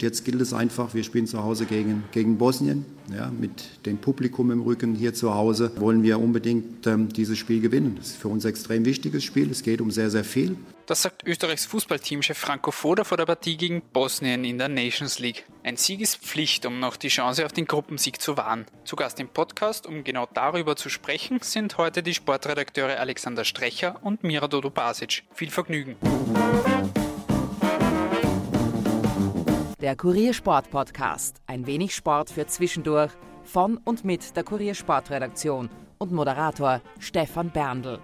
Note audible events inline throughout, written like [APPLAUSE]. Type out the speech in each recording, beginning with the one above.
Jetzt gilt es einfach, wir spielen zu Hause gegen, gegen Bosnien. Ja, mit dem Publikum im Rücken hier zu Hause wollen wir unbedingt ähm, dieses Spiel gewinnen. Das ist für uns ein extrem wichtiges Spiel. Es geht um sehr, sehr viel. Das sagt Österreichs Fußballteamchef Franco Foda vor der Partie gegen Bosnien in der Nations League. Ein Sieg ist Pflicht, um noch die Chance auf den Gruppensieg zu wahren. Zu Gast im Podcast, um genau darüber zu sprechen, sind heute die Sportredakteure Alexander Strecher und Mira Dodo Basic. Viel Vergnügen. Der Kuriersport Podcast. Ein wenig Sport für zwischendurch. Von und mit der Kuriersportredaktion und Moderator Stefan Berndl.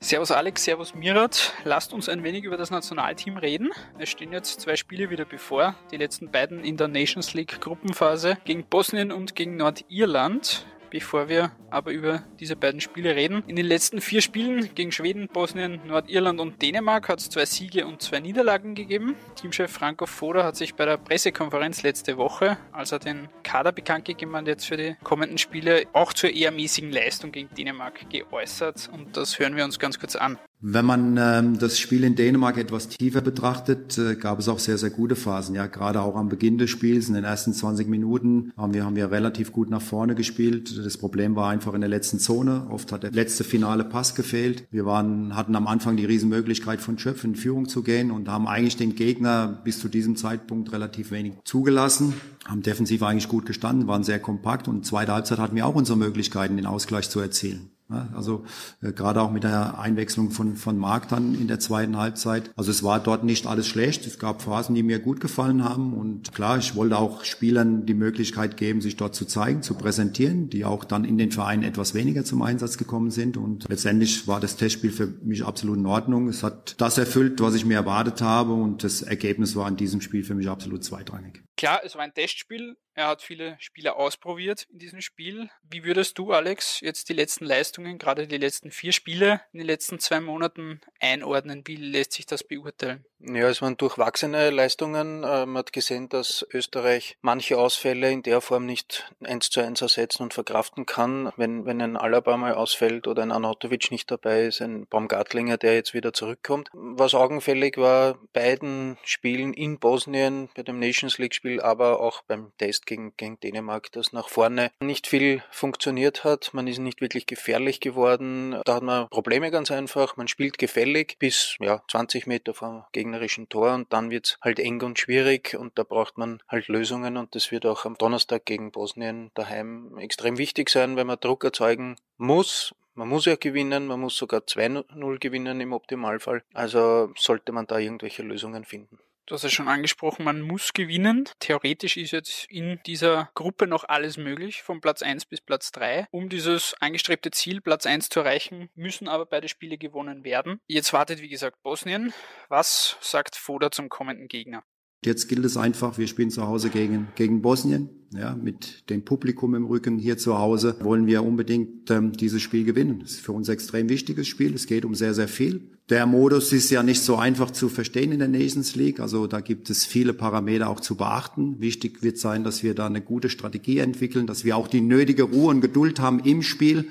Servus Alex, Servus Mirat. Lasst uns ein wenig über das Nationalteam reden. Es stehen jetzt zwei Spiele wieder bevor. Die letzten beiden in der Nations League Gruppenphase gegen Bosnien und gegen Nordirland. Bevor wir aber über diese beiden Spiele reden. In den letzten vier Spielen gegen Schweden, Bosnien, Nordirland und Dänemark hat es zwei Siege und zwei Niederlagen gegeben. Teamchef Franco Foda hat sich bei der Pressekonferenz letzte Woche, als er den Kader bekannt gegeben hat, jetzt für die kommenden Spiele auch zur eher mäßigen Leistung gegen Dänemark geäußert. Und das hören wir uns ganz kurz an. Wenn man ähm, das Spiel in Dänemark etwas tiefer betrachtet, äh, gab es auch sehr, sehr gute Phasen. Ja, gerade auch am Beginn des Spiels, in den ersten 20 Minuten, haben wir, haben wir relativ gut nach vorne gespielt. Das Problem war einfach in der letzten Zone. Oft hat der letzte finale Pass gefehlt. Wir waren, hatten am Anfang die Riesenmöglichkeit von Schöpf in Führung zu gehen und haben eigentlich den Gegner bis zu diesem Zeitpunkt relativ wenig zugelassen. Haben defensiv eigentlich gut gestanden, waren sehr kompakt und zweite Halbzeit hatten wir auch unsere Möglichkeiten, den Ausgleich zu erzielen. Also äh, gerade auch mit der Einwechslung von, von Marc dann in der zweiten Halbzeit. Also es war dort nicht alles schlecht. Es gab Phasen, die mir gut gefallen haben. Und klar, ich wollte auch Spielern die Möglichkeit geben, sich dort zu zeigen, zu präsentieren, die auch dann in den Vereinen etwas weniger zum Einsatz gekommen sind. Und letztendlich war das Testspiel für mich absolut in Ordnung. Es hat das erfüllt, was ich mir erwartet habe. Und das Ergebnis war in diesem Spiel für mich absolut zweitrangig. Klar, es war ein Testspiel. Er hat viele Spieler ausprobiert in diesem Spiel. Wie würdest du, Alex, jetzt die letzten Leistungen, gerade die letzten vier Spiele in den letzten zwei Monaten einordnen? Wie lässt sich das beurteilen? Ja, es waren durchwachsene Leistungen. Äh, man hat gesehen, dass Österreich manche Ausfälle in der Form nicht eins zu eins ersetzen und verkraften kann. Wenn, wenn ein Alaba mal ausfällt oder ein Anatovic nicht dabei ist, ein Baumgartlinger, der jetzt wieder zurückkommt. Was augenfällig war, beiden Spielen in Bosnien, bei dem Nations League Spiel, aber auch beim Test gegen, gegen Dänemark, dass nach vorne nicht viel funktioniert hat. Man ist nicht wirklich gefährlich geworden. Da hat man Probleme ganz einfach. Man spielt gefällig bis, ja, 20 Meter vor gegen gegnerischen Tor und dann wird's halt eng und schwierig und da braucht man halt Lösungen und das wird auch am Donnerstag gegen Bosnien daheim extrem wichtig sein, weil man Druck erzeugen muss. Man muss ja gewinnen, man muss sogar 2-0 gewinnen im Optimalfall. Also sollte man da irgendwelche Lösungen finden. Du hast es schon angesprochen, man muss gewinnen. Theoretisch ist jetzt in dieser Gruppe noch alles möglich, von Platz 1 bis Platz 3. Um dieses angestrebte Ziel, Platz 1 zu erreichen, müssen aber beide Spiele gewonnen werden. Jetzt wartet, wie gesagt, Bosnien. Was sagt Foda zum kommenden Gegner? Jetzt gilt es einfach, wir spielen zu Hause gegen, gegen Bosnien. Ja, mit dem Publikum im Rücken hier zu Hause wollen wir unbedingt ähm, dieses Spiel gewinnen. Das ist für uns ein extrem wichtiges Spiel. Es geht um sehr, sehr viel. Der Modus ist ja nicht so einfach zu verstehen in der Nations League. Also da gibt es viele Parameter auch zu beachten. Wichtig wird sein, dass wir da eine gute Strategie entwickeln, dass wir auch die nötige Ruhe und Geduld haben im Spiel.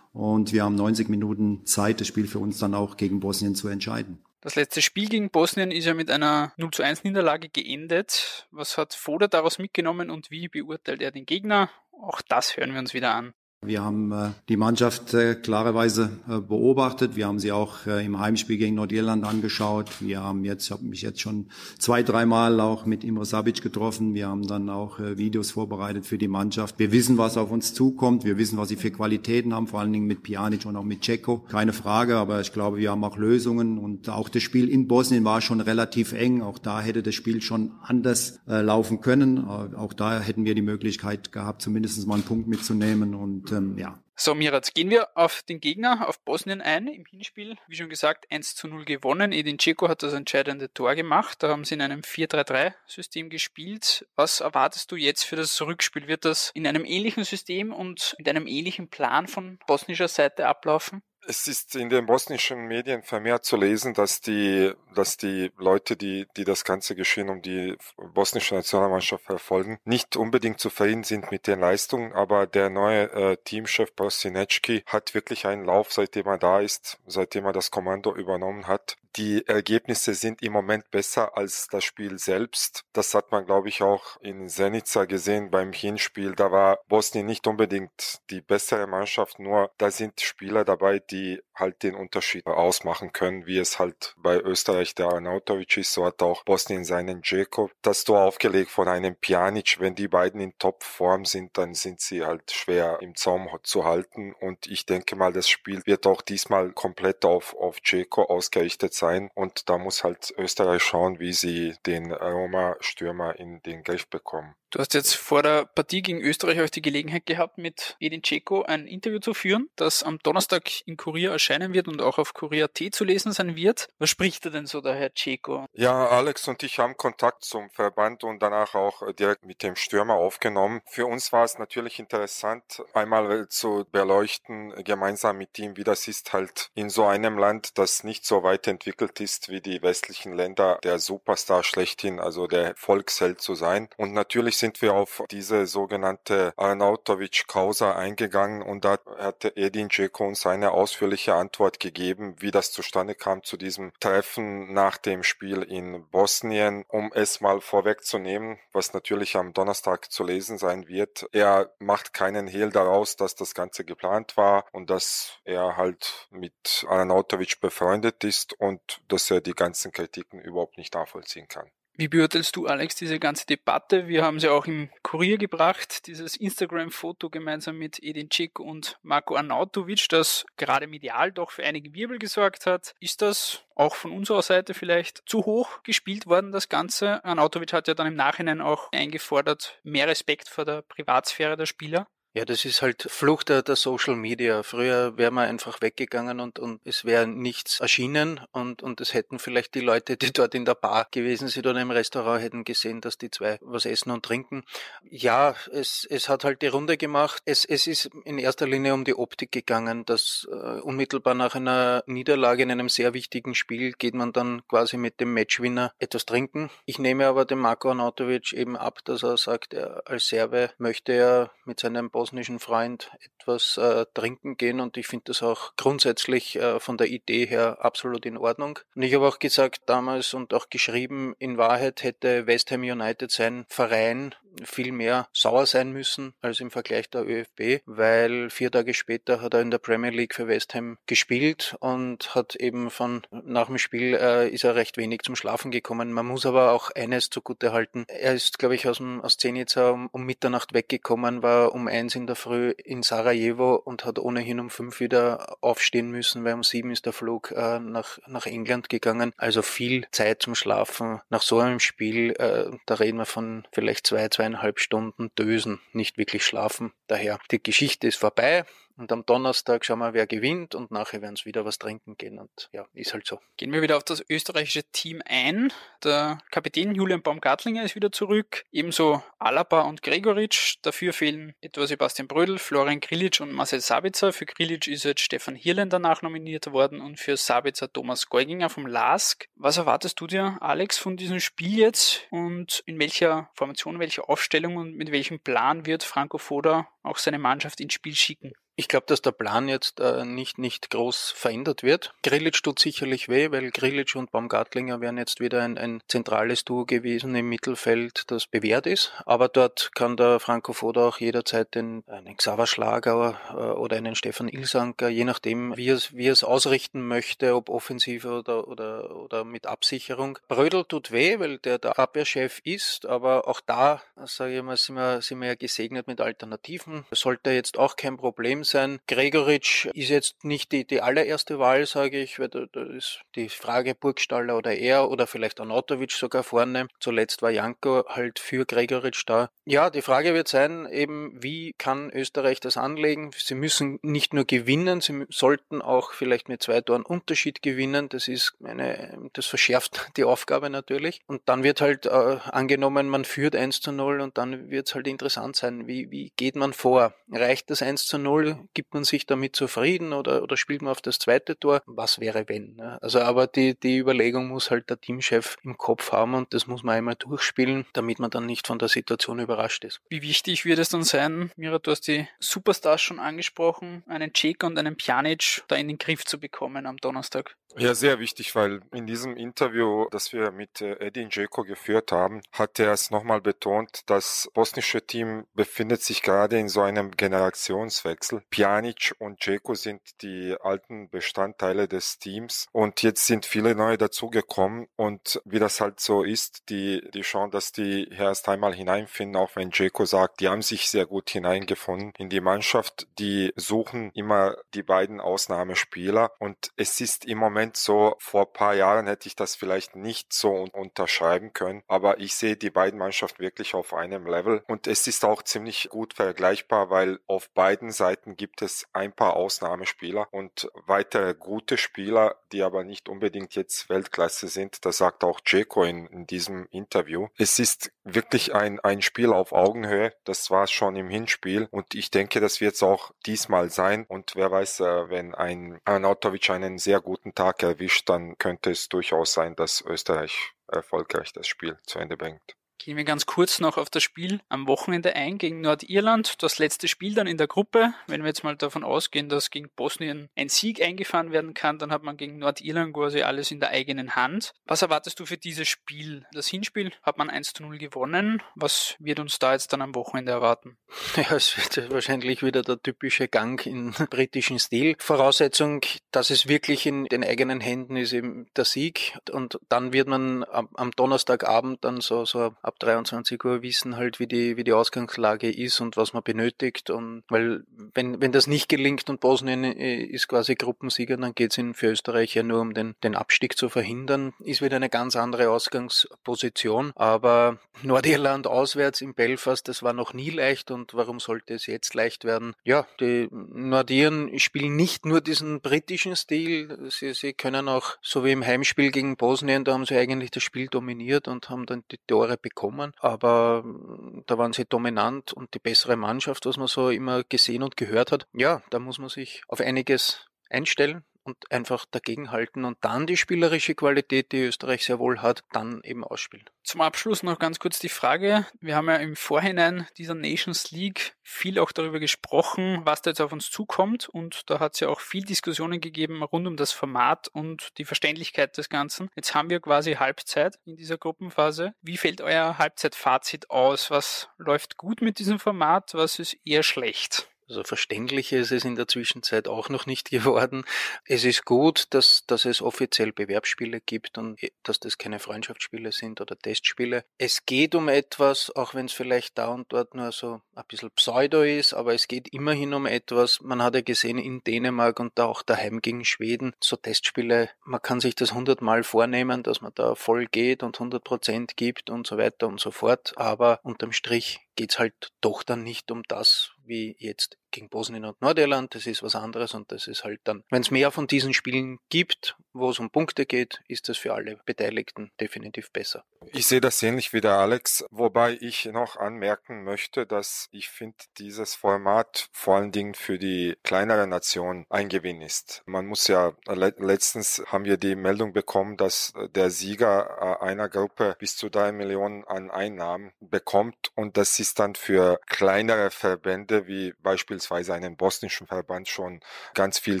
Und wir haben 90 Minuten Zeit, das Spiel für uns dann auch gegen Bosnien zu entscheiden. Das letzte Spiel gegen Bosnien ist ja mit einer 0 zu 1 Niederlage geendet. Was hat Foda daraus mitgenommen und wie beurteilt er den Gegner? Auch das hören wir uns wieder an. Wir haben äh, die Mannschaft äh, klarerweise äh, beobachtet. Wir haben sie auch äh, im Heimspiel gegen Nordirland angeschaut. Wir haben jetzt, ich habe mich jetzt schon zwei, dreimal auch mit Imre Sabic getroffen. Wir haben dann auch äh, Videos vorbereitet für die Mannschaft. Wir wissen, was auf uns zukommt. Wir wissen, was sie für Qualitäten haben, vor allen Dingen mit Pjanic und auch mit Ceko. Keine Frage, aber ich glaube, wir haben auch Lösungen. Und auch das Spiel in Bosnien war schon relativ eng. Auch da hätte das Spiel schon anders äh, laufen können. Äh, auch da hätten wir die Möglichkeit gehabt, zumindest mal einen Punkt mitzunehmen. Und ähm, ja. So, Mirat, gehen wir auf den Gegner, auf Bosnien ein. Im Hinspiel, wie schon gesagt, 1 zu 0 gewonnen. Edin Dzeko hat das entscheidende Tor gemacht. Da haben sie in einem 4-3-3-System gespielt. Was erwartest du jetzt für das Rückspiel? Wird das in einem ähnlichen System und mit einem ähnlichen Plan von bosnischer Seite ablaufen? Es ist in den bosnischen Medien vermehrt zu lesen, dass die, dass die Leute, die, die das ganze Geschehen um die bosnische Nationalmannschaft verfolgen, nicht unbedingt zufrieden sind mit den Leistungen, aber der neue äh, Teamchef Bosinecki hat wirklich einen Lauf, seitdem er da ist, seitdem er das Kommando übernommen hat. Die Ergebnisse sind im Moment besser als das Spiel selbst. Das hat man, glaube ich, auch in Zenica gesehen beim Hinspiel. Da war Bosnien nicht unbedingt die bessere Mannschaft, nur da sind Spieler dabei, die the halt den Unterschied ausmachen können, wie es halt bei Österreich der Arnautovic ist. So hat auch Bosnien seinen Dzeko das Tor aufgelegt von einem Pjanic. Wenn die beiden in Topform sind, dann sind sie halt schwer im Zaum zu halten. Und ich denke mal, das Spiel wird auch diesmal komplett auf, auf Dzeko ausgerichtet sein. Und da muss halt Österreich schauen, wie sie den Roma-Stürmer in den Griff bekommen. Du hast jetzt vor der Partie gegen Österreich auch die Gelegenheit gehabt, mit Edin Dzeko ein Interview zu führen, das am Donnerstag in Kurier erscheinen wird und auch auf Kurier.at zu lesen sein wird. Was spricht er denn so, der Herr Dzeko? Ja, Alex und ich haben Kontakt zum Verband und danach auch direkt mit dem Stürmer aufgenommen. Für uns war es natürlich interessant, einmal zu beleuchten, gemeinsam mit ihm, wie das ist halt in so einem Land, das nicht so weit entwickelt ist wie die westlichen Länder, der Superstar schlechthin, also der Volksheld zu sein. Und natürlich sind wir auf diese sogenannte Arnautovic-Causa eingegangen und da hat Edin Dzeko uns eine ausführliche Antwort gegeben, wie das zustande kam zu diesem Treffen nach dem Spiel in Bosnien. Um es mal vorwegzunehmen, was natürlich am Donnerstag zu lesen sein wird, er macht keinen Hehl daraus, dass das Ganze geplant war und dass er halt mit Arnautovic befreundet ist und dass er die ganzen Kritiken überhaupt nicht nachvollziehen kann. Wie beurteilst du, Alex, diese ganze Debatte? Wir haben sie auch im Kurier gebracht, dieses Instagram-Foto gemeinsam mit Edin Cik und Marco Arnautovic, das gerade medial doch für einige Wirbel gesorgt hat. Ist das auch von unserer Seite vielleicht zu hoch gespielt worden, das Ganze? Arnautovic hat ja dann im Nachhinein auch eingefordert, mehr Respekt vor der Privatsphäre der Spieler. Ja, das ist halt Flucht der, Social Media. Früher wäre man einfach weggegangen und, und es wäre nichts erschienen und, und es hätten vielleicht die Leute, die dort in der Bar gewesen sind oder im Restaurant, hätten gesehen, dass die zwei was essen und trinken. Ja, es, es hat halt die Runde gemacht. Es, es ist in erster Linie um die Optik gegangen, dass äh, unmittelbar nach einer Niederlage in einem sehr wichtigen Spiel geht man dann quasi mit dem Matchwinner etwas trinken. Ich nehme aber dem Marko Arnautovic eben ab, dass er sagt, er als Serbe möchte er mit seinem bosnischen Freund etwas äh, trinken gehen und ich finde das auch grundsätzlich äh, von der Idee her absolut in Ordnung. Und ich habe auch gesagt damals und auch geschrieben, in Wahrheit hätte West Ham United sein Verein viel mehr sauer sein müssen als im Vergleich der ÖFB, weil vier Tage später hat er in der Premier League für West Ham gespielt und hat eben von nach dem Spiel äh, ist er recht wenig zum Schlafen gekommen. Man muss aber auch eines zugute halten. Er ist, glaube ich, aus dem aus Zenica um, um Mitternacht weggekommen, war um eins in der Früh in Sarajevo und hat ohnehin um fünf wieder aufstehen müssen, weil um sieben ist der Flug äh, nach nach England gegangen. Also viel Zeit zum Schlafen nach so einem Spiel. Äh, da reden wir von vielleicht zwei zweieinhalb Stunden dösen, nicht wirklich schlafen. Daher, die Geschichte ist vorbei. Und am Donnerstag schauen wir, wer gewinnt und nachher werden es wieder was trinken gehen und ja, ist halt so. Gehen wir wieder auf das österreichische Team ein. Der Kapitän Julian Baumgartlinger ist wieder zurück, ebenso Alaba und Gregoritsch. Dafür fehlen etwa Sebastian Brödel, Florian Grilic und Marcel Sabitzer. Für Grilic ist jetzt Stefan Hirländer nachnominiert worden und für Sabitzer Thomas Geuginger vom LASK. Was erwartest du dir, Alex, von diesem Spiel jetzt und in welcher Formation, welcher Aufstellung und mit welchem Plan wird Franco Foda auch seine Mannschaft ins Spiel schicken? Ich glaube, dass der Plan jetzt äh, nicht, nicht groß verändert wird. Grillitsch tut sicherlich weh, weil Grillitsch und Baumgartlinger wären jetzt wieder ein, ein zentrales Duo gewesen im Mittelfeld, das bewährt ist. Aber dort kann der Franco Foda auch jederzeit den, einen Xaver Schlager äh, oder einen Stefan Ilsanker, je nachdem, wie er es wie es ausrichten möchte, ob offensiv oder, oder, oder mit Absicherung. Brödel tut weh, weil der der Abwehrchef ist, aber auch da, sage ich mal, sind wir, sind wir ja gesegnet mit Alternativen. Sollte jetzt auch kein Problem sein. Gregoritsch ist jetzt nicht die, die allererste Wahl, sage ich, weil da, da ist die Frage Burgstaller oder er oder vielleicht Anatovic sogar vorne. Zuletzt war Janko halt für Gregoritsch da. Ja, die Frage wird sein, eben, wie kann Österreich das anlegen? Sie müssen nicht nur gewinnen, sie sollten auch vielleicht mit zwei Toren Unterschied gewinnen. Das ist eine, das verschärft [LAUGHS] die Aufgabe natürlich. Und dann wird halt äh, angenommen, man führt 1 zu 0 und dann wird es halt interessant sein, wie, wie geht man vor? Reicht das 1 zu 0? Gibt man sich damit zufrieden oder, oder spielt man auf das zweite Tor? Was wäre wenn? Ne? Also aber die, die Überlegung muss halt der Teamchef im Kopf haben und das muss man einmal durchspielen, damit man dann nicht von der Situation überrascht ist. Wie wichtig wird es dann sein, Mira, du hast die Superstars schon angesprochen, einen Cek und einen Pjanic da in den Griff zu bekommen am Donnerstag? Ja, sehr wichtig, weil in diesem Interview, das wir mit äh, Edin Dzeko geführt haben, hat er es nochmal betont, das bosnische Team befindet sich gerade in so einem Generationswechsel. Pjanic und Dzeko sind die alten Bestandteile des Teams. Und jetzt sind viele neue dazugekommen. Und wie das halt so ist, die, die schauen, dass die erst einmal hineinfinden, auch wenn Dzeko sagt, die haben sich sehr gut hineingefunden in die Mannschaft, die suchen immer die beiden Ausnahmespieler. Und es ist im Moment so, vor paar Jahren hätte ich das vielleicht nicht so unterschreiben können, aber ich sehe die beiden Mannschaften wirklich auf einem Level. Und es ist auch ziemlich gut vergleichbar, weil auf beiden Seiten gibt es ein paar Ausnahmespieler und weitere gute Spieler, die aber nicht unbedingt jetzt Weltklasse sind. Das sagt auch Jeko in, in diesem Interview. Es ist wirklich ein, ein Spiel auf Augenhöhe. Das war es schon im Hinspiel und ich denke, das wird es auch diesmal sein und wer weiß, äh, wenn ein Arnautovic einen sehr guten Tag erwischt, dann könnte es durchaus sein, dass Österreich erfolgreich das Spiel zu Ende bringt. Gehen wir ganz kurz noch auf das Spiel am Wochenende ein gegen Nordirland. Das letzte Spiel dann in der Gruppe. Wenn wir jetzt mal davon ausgehen, dass gegen Bosnien ein Sieg eingefahren werden kann, dann hat man gegen Nordirland quasi alles in der eigenen Hand. Was erwartest du für dieses Spiel? Das Hinspiel hat man 1 zu 0 gewonnen. Was wird uns da jetzt dann am Wochenende erwarten? [LAUGHS] Ja, es wird wahrscheinlich wieder der typische Gang in [LAUGHS] britischen Stil. Voraussetzung, dass es wirklich in den eigenen Händen ist, eben der Sieg. Und dann wird man am, Donnerstagabend dann so, so ab 23 Uhr wissen halt, wie die, wie die Ausgangslage ist und was man benötigt. Und weil, wenn, wenn das nicht gelingt und Bosnien äh, ist quasi Gruppensieger, dann geht es für Österreich ja nur um den, den Abstieg zu verhindern. Ist wieder eine ganz andere Ausgangsposition. Aber Nordirland auswärts in Belfast, das war noch nie leicht und warum sollte es jetzt leicht werden? Ja, die Nordiren spielen nicht nur diesen britischen Stil, sie, sie können auch, so wie im Heimspiel gegen Bosnien, da haben sie eigentlich das Spiel dominiert und haben dann die Tore bekommen bekommen, aber mm, da waren sie dominant und die bessere Mannschaft, was man so immer gesehen und gehört hat. Ja, da muss man sich auf einiges einstellen und einfach dagegenhalten und dann die spielerische Qualität, die Österreich sehr wohl hat, dann eben ausspielen. Zum Abschluss noch ganz kurz die Frage. Wir haben ja im Vorhinein dieser Nations League viel auch darüber gesprochen, was da jetzt auf uns zukommt und da hat es ja auch viel Diskussionen gegeben rund um das Format und die Verständlichkeit des Ganzen. Jetzt haben wir quasi Halbzeit in dieser Gruppenphase. Wie fällt euer Halbzeitfazit aus? Was läuft gut mit diesem Format? Was ist eher schlecht? Also verständlicher ist es in der Zwischenzeit auch noch nicht [LAUGHS] geworden. Es ist gut, dass, dass es offiziell Bewerbsspiele gibt und äh, dass das keine Freundschaftsspiele sind oder Testspiele. Es geht um etwas, auch wenn es vielleicht da und dort nur so ein bisschen Pseudo ist, aber es geht immerhin um etwas. Man hat ja gesehen in Dänemark und da auch daheim gegen Schweden, so Testspiele, man kann sich das hundertmal vornehmen, dass man da voll geht und 100 Prozent gibt und so weiter und so fort, aber unterm Strich geht's halt doch dann nicht um das, wie jetzt gegen Bosnien und Nordirland. Das ist was anderes und das ist halt dann, wenn es mehr von diesen Spielen gibt, wo es um Punkte geht, ist das für alle Beteiligten definitiv besser. Ich sehe das ähnlich wie der Alex, wobei ich noch anmerken möchte, dass ich finde, dieses Format vor allen Dingen für die kleinere Nation ein Gewinn ist. Man muss ja, letztens haben wir die Meldung bekommen, dass der Sieger äh, einer Gruppe bis zu drei Millionen an Einnahmen bekommt und das ist dann für kleinere Verbände wie beispielsweise einen bosnischen Verband schon ganz viel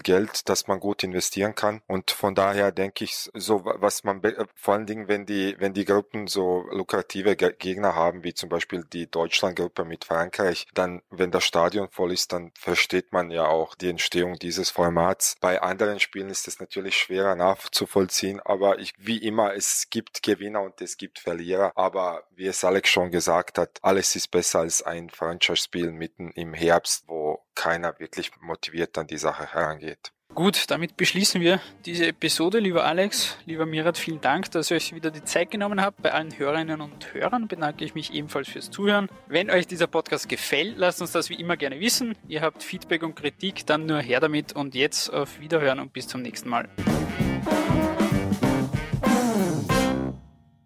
Geld, das man gut investieren kann. Und von daher denke ich, so was man vor allen Dingen, wenn die, wenn die Gruppen so lukrative Gegner haben, wie zum Beispiel die Deutschlandgruppe mit Frankreich, dann, wenn das Stadion voll ist, dann versteht man ja auch die Entstehung dieses Formats. Bei anderen Spielen ist es natürlich schwerer nachzuvollziehen, aber ich, wie immer, es gibt Gewinner und es gibt Verlierer. Aber wie es Alex schon gesagt hat, alles ist besser als ein Freundschaftsspiel mitten im Herbst, wo keiner wirklich motiviert an die Sache herangeht. Gut, damit beschließen wir diese Episode. Lieber Alex, lieber Mirat, vielen Dank, dass ihr euch wieder die Zeit genommen habt. Bei allen Hörerinnen und Hörern bedanke ich mich ebenfalls fürs Zuhören. Wenn euch dieser Podcast gefällt, lasst uns das wie immer gerne wissen. Ihr habt Feedback und Kritik, dann nur her damit und jetzt auf Wiederhören und bis zum nächsten Mal.